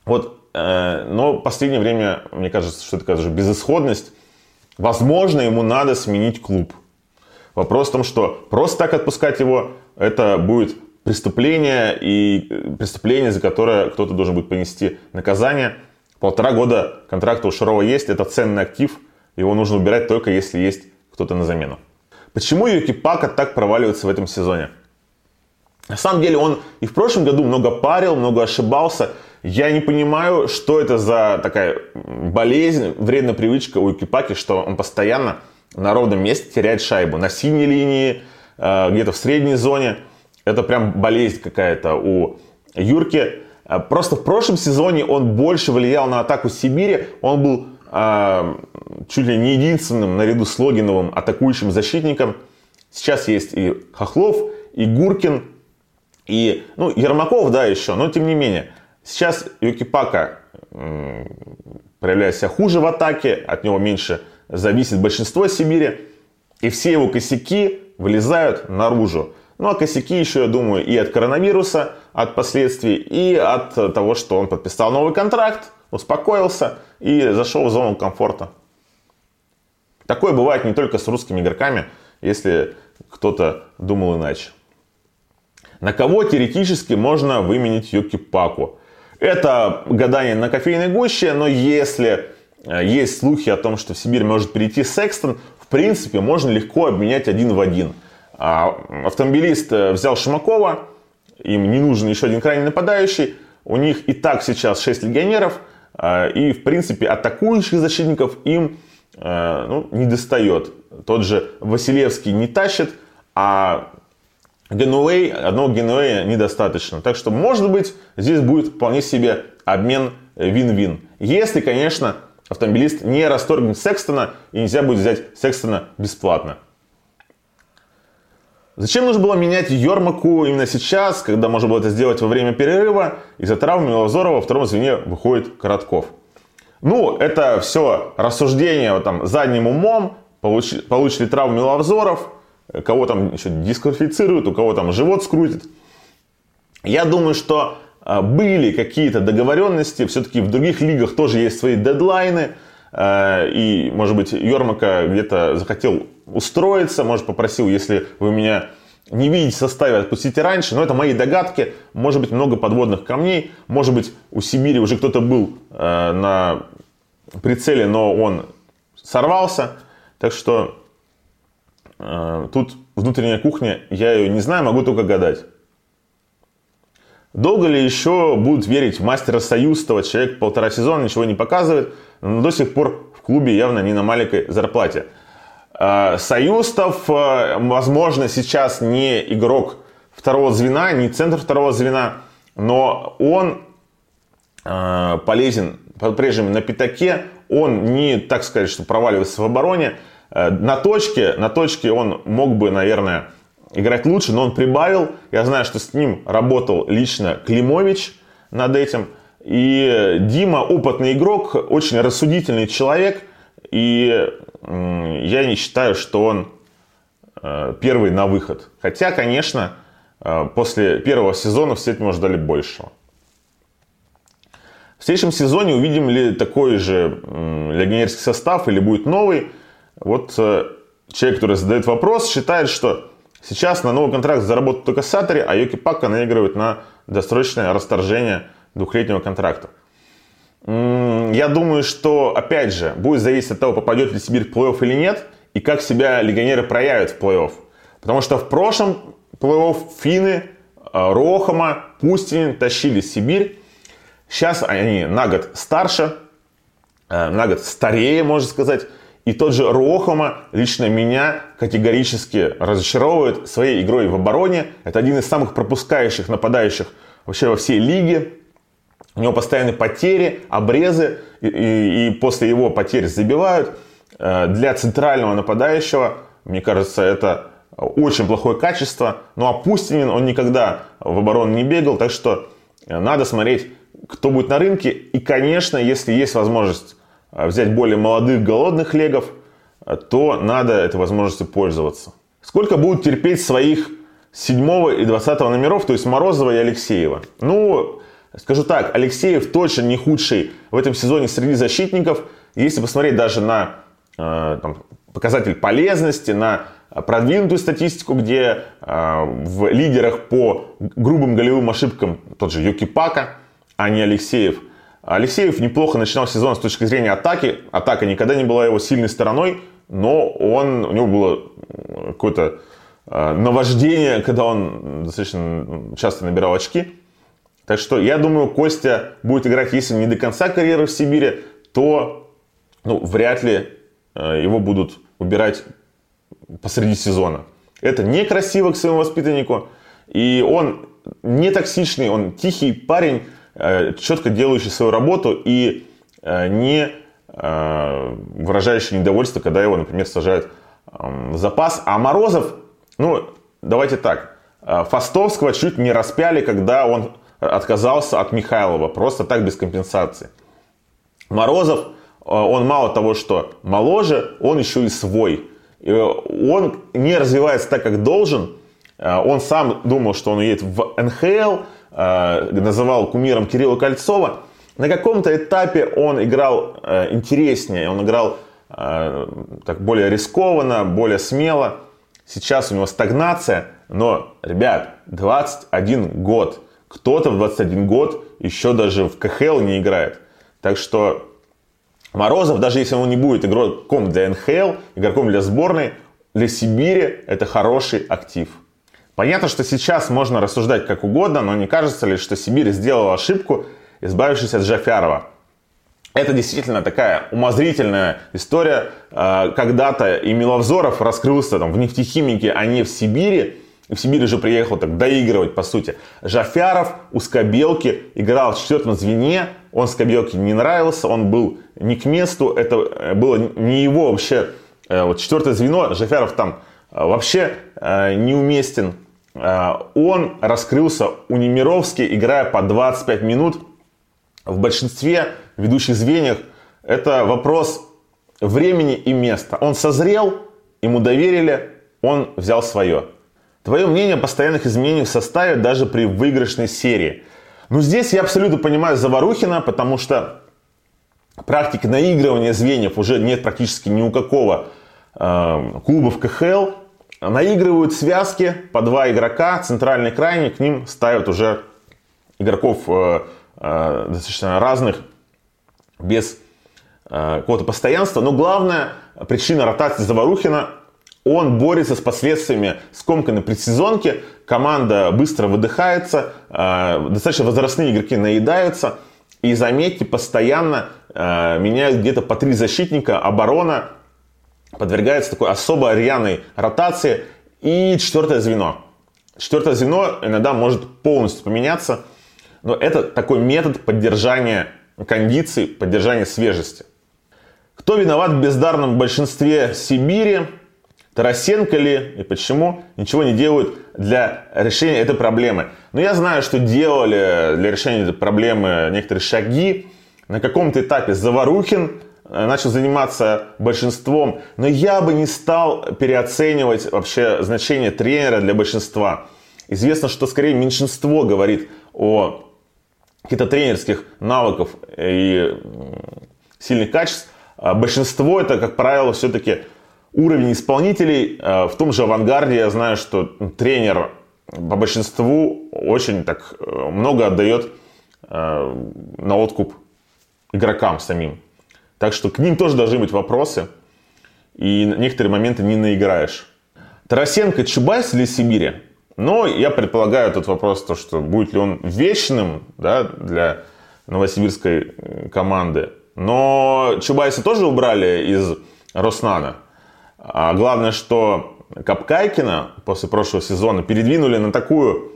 Вот, э, но в последнее время, мне кажется, что это же безысходность. Возможно, ему надо сменить клуб. Вопрос в том, что просто так отпускать его, это будет преступление, и э, преступление, за которое кто-то должен будет понести наказание. Полтора года контракта у Шарова есть, это ценный актив, его нужно убирать только если есть кто-то на замену. Почему Юки Пака так проваливается в этом сезоне? На самом деле он и в прошлом году много парил, много ошибался. Я не понимаю, что это за такая болезнь, вредная привычка у Юкипаки, что он постоянно на ровном месте теряет шайбу. На синей линии, э, где-то в средней зоне. Это прям болезнь какая-то у Юрки. Э, просто в прошлом сезоне он больше влиял на атаку Сибири. Он был а, чуть ли не единственным наряду с Логиновым атакующим защитником. Сейчас есть и Хохлов, и Гуркин, и ну, Ермаков, да, еще, но тем не менее. Сейчас Юкипака проявляет себя хуже в атаке, от него меньше зависит большинство Сибири, и все его косяки вылезают наружу. Ну а косяки еще, я думаю, и от коронавируса, от последствий, и от того, что он подписал новый контракт, успокоился и зашел в зону комфорта. Такое бывает не только с русскими игроками, если кто-то думал иначе. На кого теоретически можно выменить Юки Паку? Это гадание на кофейной гуще, но если э, есть слухи о том, что в Сибирь может перейти Секстон, в принципе, можно легко обменять один в один. А автомобилист э, взял Шимакова, им не нужен еще один крайний нападающий, у них и так сейчас 6 легионеров – а, и, в принципе, атакующих защитников им а, ну, не достает. Тот же Василевский не тащит, а Генуэй, одного Генуэя недостаточно. Так что, может быть, здесь будет вполне себе обмен вин-вин. Если, конечно, автомобилист не расторгнет Секстона и нельзя будет взять Секстона бесплатно. Зачем нужно было менять Йормаку именно сейчас, когда можно было это сделать во время перерыва? Из-за травмы Милозорова во втором звене выходит Коротков. Ну, это все рассуждение вот, там, задним умом. Получили, получили травму Миловзоров, кого там еще дисквалифицируют, у кого там живот скрутит. Я думаю, что а, были какие-то договоренности, все-таки в других лигах тоже есть свои дедлайны, а, и, может быть, Йормака где-то захотел устроиться, может, попросил, если вы меня не видите в составе, отпустите раньше, но это мои догадки, может быть, много подводных камней, может быть, у Сибири уже кто-то был а, на прицеле, но он сорвался, так что тут внутренняя кухня, я ее не знаю, могу только гадать. Долго ли еще будут верить в мастера Союзтова? Человек полтора сезона ничего не показывает, но до сих пор в клубе явно не на маленькой зарплате. А, Союзтов, а, возможно, сейчас не игрок второго звена, не центр второго звена, но он а, полезен по-прежнему на пятаке. Он не, так сказать, что проваливается в обороне. На точке, на точке он мог бы, наверное, играть лучше, но он прибавил. Я знаю, что с ним работал лично Климович над этим. И Дима опытный игрок, очень рассудительный человек. И я не считаю, что он э, первый на выход. Хотя, конечно, э, после первого сезона все это мы ждали большего. В следующем сезоне увидим ли такой же легионерский состав или будет новый. Вот э, человек, который задает вопрос, считает, что Сейчас на новый контракт заработают только Сатори, а Йоки Пака наигрывает на досрочное расторжение двухлетнего контракта. Я думаю, что, опять же, будет зависеть от того, попадет ли Сибирь в плей-офф или нет, и как себя легионеры проявят в плей-офф. Потому что в прошлом плей-офф финны, э, Рохама, Пустинин тащили Сибирь. Сейчас они на год старше, э, на год старее, можно сказать. И тот же Рохома лично меня категорически разочаровывает своей игрой в обороне. Это один из самых пропускающих нападающих вообще во всей лиге. У него постоянные потери, обрезы, и, и, и после его потерь забивают. Э, для центрального нападающего, мне кажется, это очень плохое качество. Ну а Пустинин, он никогда в оборону не бегал, так что надо смотреть, кто будет на рынке. И, конечно, если есть возможность а взять более молодых голодных легов, то надо этой возможностью пользоваться. Сколько будут терпеть своих 7 и 20 номеров, то есть Морозова и Алексеева? Ну, скажу так, Алексеев точно не худший в этом сезоне среди защитников. Если посмотреть даже на э, там, показатель полезности, на продвинутую статистику, где э, в лидерах по грубым голевым ошибкам тот же Юки Пака, а не Алексеев – Алексеев неплохо начинал сезон с точки зрения атаки. Атака никогда не была его сильной стороной, но он, у него было какое-то э, наваждение, когда он достаточно часто набирал очки. Так что я думаю, Костя будет играть, если не до конца карьеры в Сибири, то ну, вряд ли э, его будут убирать посреди сезона. Это некрасиво к своему воспитаннику. И он не токсичный, он тихий парень, Э, четко делающий свою работу и э, не выражающий недовольство, когда его, например, сажают в запас. А Морозов, ну, давайте так, Фастовского чуть не распяли, когда он отказался от Михайлова, просто так без компенсации. Морозов, он мало того, что моложе, он еще и свой. И он не развивается так, как должен. Он сам думал, что он едет в НХЛ, Э, называл кумиром Кирилла Кольцова, на каком-то этапе он играл э, интереснее, он играл э, так более рискованно, более смело. Сейчас у него стагнация, но, ребят, 21 год. Кто-то в 21 год еще даже в КХЛ не играет. Так что Морозов, даже если он не будет игроком для НХЛ, игроком для сборной, для Сибири это хороший актив. Понятно, что сейчас можно рассуждать как угодно, но не кажется ли, что Сибирь сделала ошибку, избавившись от Джафярова? Это действительно такая умозрительная история. А, когда-то и Миловзоров раскрылся там, в нефтехимике, а не в Сибири. И в Сибирь уже приехал так доигрывать, по сути. Жафяров у Скобелки играл в четвертом звене. Он Скобелке не нравился, он был не к месту. Это э, было не его вообще. Э, вот четвертое звено, Жафяров там э, вообще неуместен. Он раскрылся у Немировски, играя по 25 минут. В большинстве ведущих звеньях это вопрос времени и места. Он созрел, ему доверили, он взял свое. Твое мнение о постоянных изменениях в составе даже при выигрышной серии. Ну, здесь я абсолютно понимаю Заварухина, потому что практики наигрывания звеньев уже нет практически ни у какого э, клуба в КХЛ. Наигрывают связки по два игрока, центральный крайний, к ним ставят уже игроков э, э, достаточно разных, без э, какого-то постоянства. Но главная причина ротации Заварухина он борется с последствиями скомканной предсезонки. Команда быстро выдыхается. Э, достаточно возрастные игроки наедаются. И заметьте, постоянно э, меняют где-то по три защитника. Оборона подвергается такой особо рьяной ротации. И четвертое звено. Четвертое звено иногда может полностью поменяться. Но это такой метод поддержания кондиции, поддержания свежести. Кто виноват в бездарном большинстве Сибири? Тарасенко ли и почему ничего не делают для решения этой проблемы. Но я знаю, что делали для решения этой проблемы некоторые шаги. На каком-то этапе Заварухин э, начал заниматься большинством, но я бы не стал переоценивать вообще значение тренера для большинства. Известно, что скорее меньшинство говорит о каких-то тренерских навыков и сильных качеств, а большинство это, как правило, все-таки уровень исполнителей. Э, в том же авангарде я знаю, что тренер по большинству очень так э, много отдает э, на откуп игрокам самим. Так что к ним тоже должны быть вопросы. И некоторые моменты не наиграешь. Тарасенко Чубайс или Сибири? Но я предполагаю тот вопрос, то, что будет ли он вечным да, для новосибирской команды. Но Чубайса тоже убрали из Роснана. А главное, что Капкайкина после прошлого сезона передвинули на такую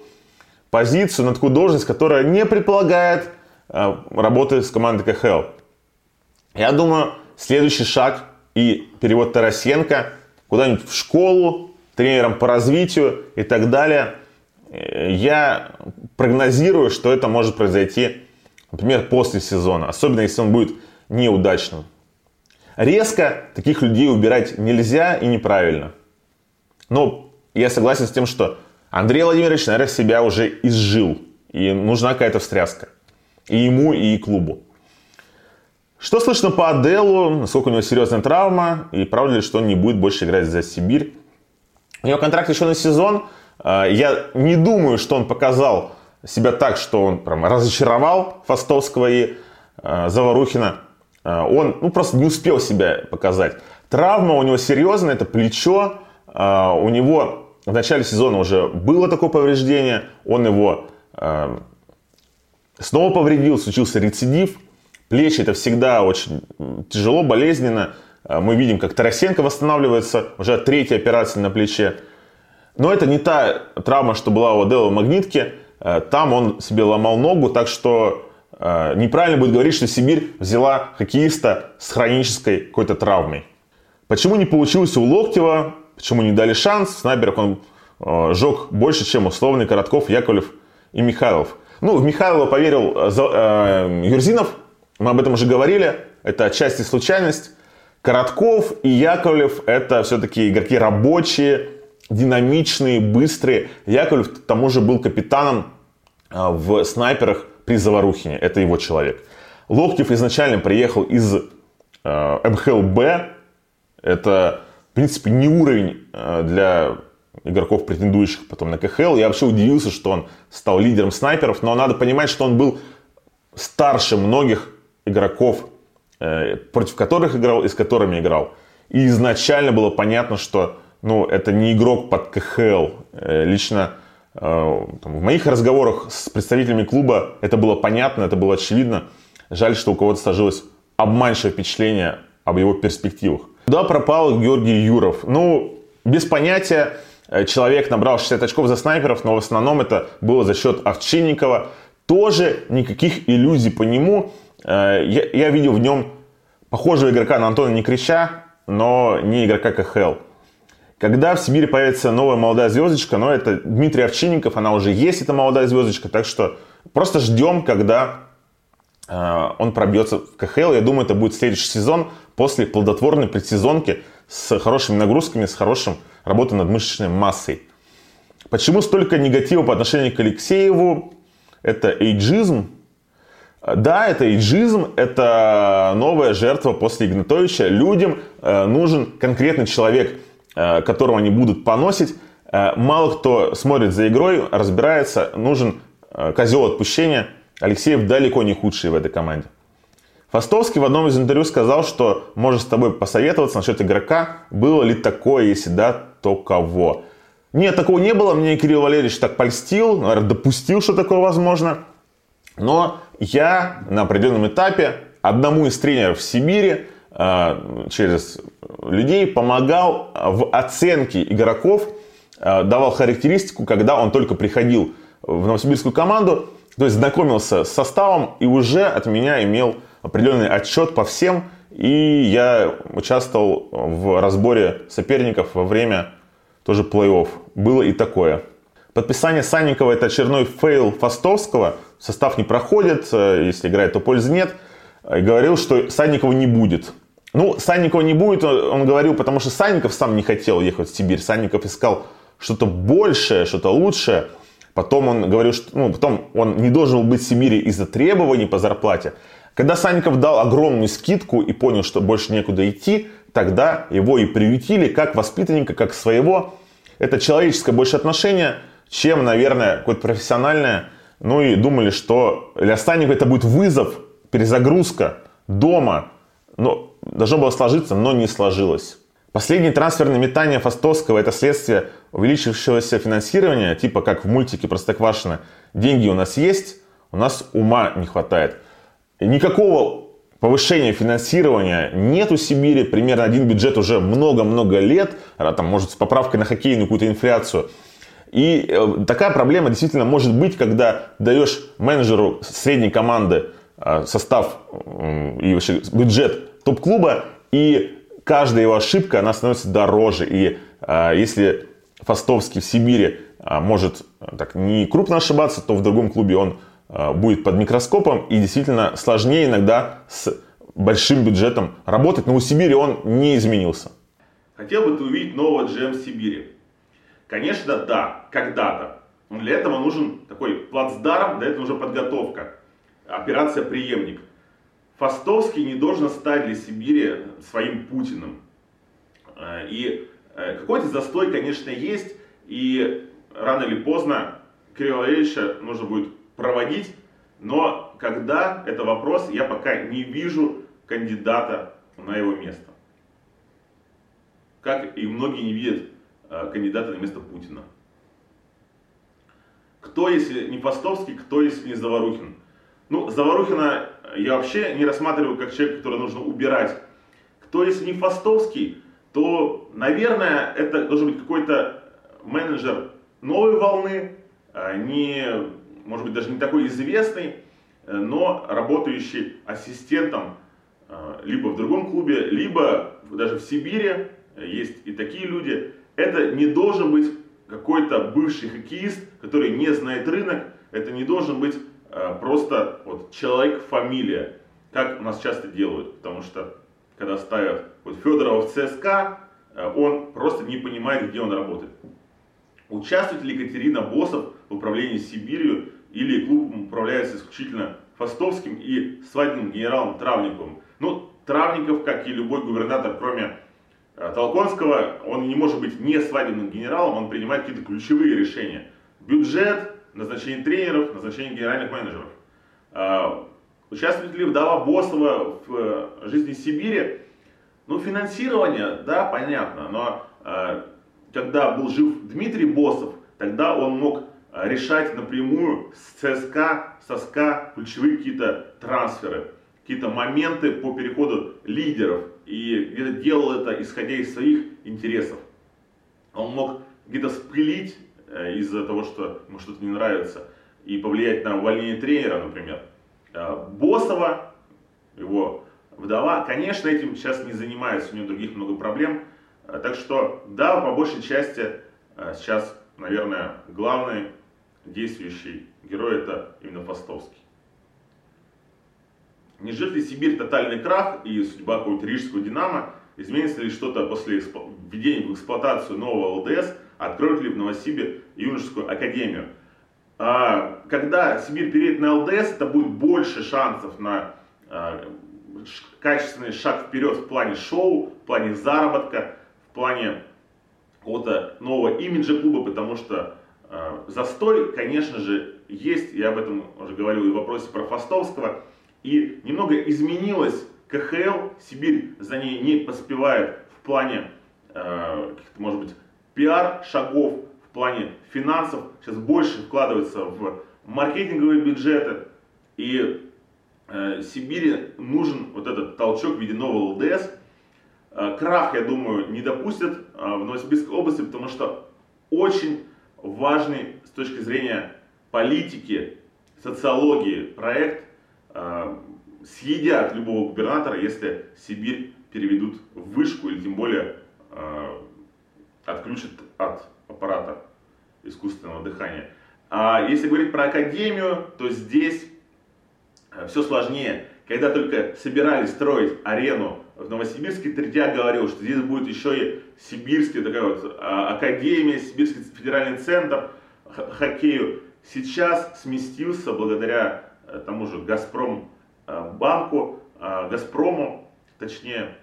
позицию, на такую должность, которая не предполагает э, работы с командой КХЛ. Я думаю, следующий шаг и перевод Тарасенко куда-нибудь в школу, тренером по развитию и так далее. Э, я прогнозирую, что это может произойти, например, после сезона, особенно если он будет неудачным. Резко таких людей убирать нельзя и неправильно. Но я согласен с тем, что Андрей Владимирович, наверное, себя уже изжил. И нужна какая-то встряска. И ему, и клубу. Что слышно по Аделу? Насколько у него серьезная травма? И правда ли, что он не будет больше играть за Сибирь? У него контракт еще на сезон. А, я не думаю, что он показал себя так, что он прям разочаровал Фастовского и а, Заварухина. А, он ну, просто не успел себя показать. Травма у него серьезная, это плечо. А, у него в начале сезона уже было такое повреждение. Он его а, снова повредил, случился рецидив. Плечи это всегда очень тяжело, болезненно. Мы видим, как Тарасенко восстанавливается, уже третья операция на плече. Но это не та травма, что была у Адела в магнитке. Там он себе ломал ногу, так что неправильно будет говорить, что Сибирь взяла хоккеиста с хронической какой-то травмой. Почему не получилось у Локтева? Почему не дали шанс? В снайперах он э, жег больше, чем условный Коротков, Яковлев и Михайлов. Ну, в Михайлова поверил э, Юрзинов, мы об этом уже говорили, это отчасти случайность. Коротков и Яковлев это все-таки игроки рабочие, динамичные, быстрые. Яковлев к тому же был капитаном в снайперах при Заварухине. Это его человек. Локтев изначально приехал из э, МХЛБ. Это, в принципе, не уровень э, для игроков, претендующих потом на КХЛ. Я вообще удивился, что он стал лидером снайперов. Но надо понимать, что он был старше многих игроков, э, против которых играл и с которыми играл. И изначально было понятно, что ну, это не игрок под КХЛ. Э, лично Э, в моих разговорах с представителями клуба это было понятно, это было очевидно. Жаль, что у кого-то сложилось обманчивое впечатление об его перспективах. Куда пропал Георгий Юров? Ну, без понятия. э, человек набрал 60 очков за снайперов, но в основном это было за счет Овчинникова. Тоже никаких иллюзий по нему. Э, я, я видел в нем похожего игрока на Антона Некреща, но не игрока КХЛ. Когда в Сибири появится новая молодая звездочка, но это Дмитрий Овчинников, она уже есть, эта молодая звездочка, так что просто ждем, когда э, он пробьется в КХЛ. Я думаю, это будет следующий сезон после плодотворной предсезонки с хорошими нагрузками, с хорошим работой над мышечной массой. Почему столько негатива по отношению к Алексееву? Это эйджизм. Да, это эйджизм, это новая жертва после Игнатовича. Людям э, нужен конкретный человек – которого они будут поносить. Э, мало кто смотрит за игрой, разбирается. Нужен э, козел отпущения. Алексеев далеко не худший в этой команде. Фастовский в одном из интервью сказал, что может с тобой посоветоваться насчет игрока. Было ли такое, если да, то кого? Нет, такого не было. Мне Кирилл Валерьевич так польстил, допустил, что такое возможно. Но я на определенном этапе одному из тренеров в Сибири через людей помогал в оценке игроков, э, давал характеристику, когда он только приходил в новосибирскую команду, то есть знакомился с составом и уже от меня имел определенный отчет по всем. И я участвовал в разборе соперников во время тоже плей-офф. Было и такое. Подписание Санникова это очередной fail Фастовского. Состав не проходит, э, если играет, то пользы нет. И говорил, что Санникова не будет. Ну, Санникова не будет, он говорил, потому что Санников сам не хотел ехать в Сибирь. Санников искал что-то большее, что-то лучшее. Потом он говорил, что ну, потом он не должен был быть в Сибири из-за требований по зарплате. Когда Санников дал огромную скидку и понял, что больше некуда идти, тогда его и приютили как воспитанника, как своего. Это человеческое больше отношение, чем, наверное, какое-то профессиональное. Ну и думали, что для Санникова это будет вызов, перезагрузка дома. Но должно было сложиться, но не сложилось. Последние трансферные метания Фастовского – это следствие увеличившегося финансирования, типа как в мультике «Простоквашино». Деньги у нас есть, у нас ума не хватает. Никакого повышения финансирования нет у Сибири. Примерно один бюджет уже много-много лет, а там, может, с поправкой на хоккейную какую-то инфляцию. И э, такая проблема действительно может быть, когда даешь менеджеру средней команды э, состав и вообще бюджет топ-клуба, и каждая его ошибка, она становится дороже. И э, если Фастовский в Сибири э, может так не крупно ошибаться, то в другом клубе он э, будет под микроскопом и действительно сложнее иногда с большим бюджетом работать. Но у Сибири он не изменился. Хотел бы ты увидеть нового GM Сибири? Конечно, да, когда-то. Но для этого нужен такой плацдарм, для этого нужна подготовка. Операция «Преемник». Фастовский не должен стать для Сибири своим Путиным. Э, и э, какой-то застой, конечно, есть, и рано или поздно Кирилла Валерьевича нужно будет проводить, но когда, это вопрос, я пока не вижу кандидата на его место. Как и многие не видят э, кандидата на место Путина. Кто, если не Фастовский, кто, если не Заварухин? Ну, Заварухина я вообще не рассматриваю как человека, который нужно убирать. Кто, если не Фастовский, то, наверное, это должен быть какой-то менеджер новой волны, а не, может быть, даже не такой известный, э, но работающий ассистентом э, либо в другом клубе, либо даже в Сибири, есть и такие люди. Это не должен быть какой-то бывший хоккеист, который не знает рынок, это не должен быть Э, просто вот человек, фамилия, как у нас часто делают, потому что когда ставят вот Федорова в ЦСКА, э, он просто не понимает, где он работает. Участвует ли Екатерина Босов в управлении Сибирью или клуб управляется исключительно Фастовским и свадебным генералом Травниковым? Ну, Травников, как и любой губернатор, кроме э, Толконского, он не может быть не свадебным генералом, он принимает какие-то ключевые решения. Бюджет, назначение тренеров, назначение генеральных менеджеров. А, участвует ли вдова Босова в э, жизни Сибири? Ну, финансирование, да, понятно, но а, когда был жив Дмитрий Босов, тогда он мог а, решать напрямую с ЦСКА, СОСКА ключевые какие-то трансферы, какие-то моменты по переходу лидеров. И делал это исходя из своих интересов. Он мог где-то спылить э, из-за того, что ему что-то не нравится, и повлиять на увольнение тренера, например. Э, Босова, его вдова, конечно, этим сейчас не занимается, у нее других много проблем. Э, так что, да, по большей части сейчас, наверное, главный действующий герой это именно Фастовский. Не ждет ли Сибирь тотальный крах и судьба какого-то рижского «Динамо»? Изменится ли что-то после введения в эксплуатацию нового ЛДС? Откроют ли в Новосибе юношескую академию? А, когда Сибирь перейдет на ЛДС, это будет больше шансов на а, качественный шаг вперед в плане шоу, в плане заработка, в плане какого-то нового имиджа клуба, потому что э, застой, конечно же, есть, я об этом уже говорил и в вопросе про Фастовского, и немного изменилось КХЛ, Сибирь за ней не поспевает в плане, э, может быть, пиар шагов, в плане финансов, сейчас больше вкладывается в маркетинговые бюджеты, и э, Сибири нужен вот этот толчок в виде нового ЛДС. Э, крах, я думаю, не допустят э, в Новосибирской области, потому что очень важный с точки зрения политики, социологии проект э, съедят любого губернатора, если Сибирь переведут в вышку или тем более э, отключат от аппарата искусственного дыхания. А если говорить про академию, то здесь э, все сложнее. Когда только собирались строить арену в Новосибирске, Третьяк говорил, что здесь будет еще и сибирская такая вот а, академия, Сибирский федеральный центр хоккею. Сейчас сместился благодаря э, тому же Газпром Э, банку, Газпрому, точнее,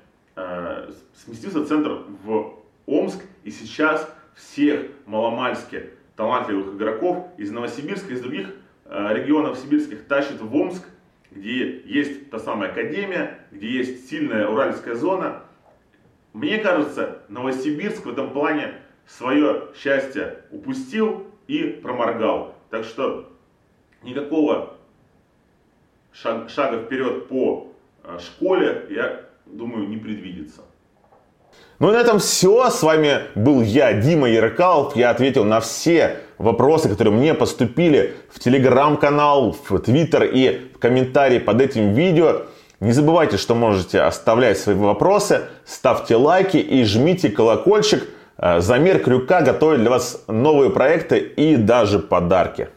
сместился центр в Омск, и сейчас всех маломальски талантливых игроков из Новосибирска, из других регионов сибирских тащит в Омск, где есть та самая академия, где есть сильная уральская зона. Мне кажется, Новосибирск в этом плане свое счастье упустил и проморгал. Так что никакого шаг, шага вперед по э, школе, я думаю, не предвидится. Ну и на этом все. С вами был я, Дима Яркалов. Я ответил на все вопросы, которые мне поступили в телеграм-канал, в твиттер и в комментарии под этим видео. Не забывайте, что можете оставлять свои вопросы, ставьте лайки и жмите колокольчик. Э, Замер Крюка готовит для вас новые проекты и даже подарки.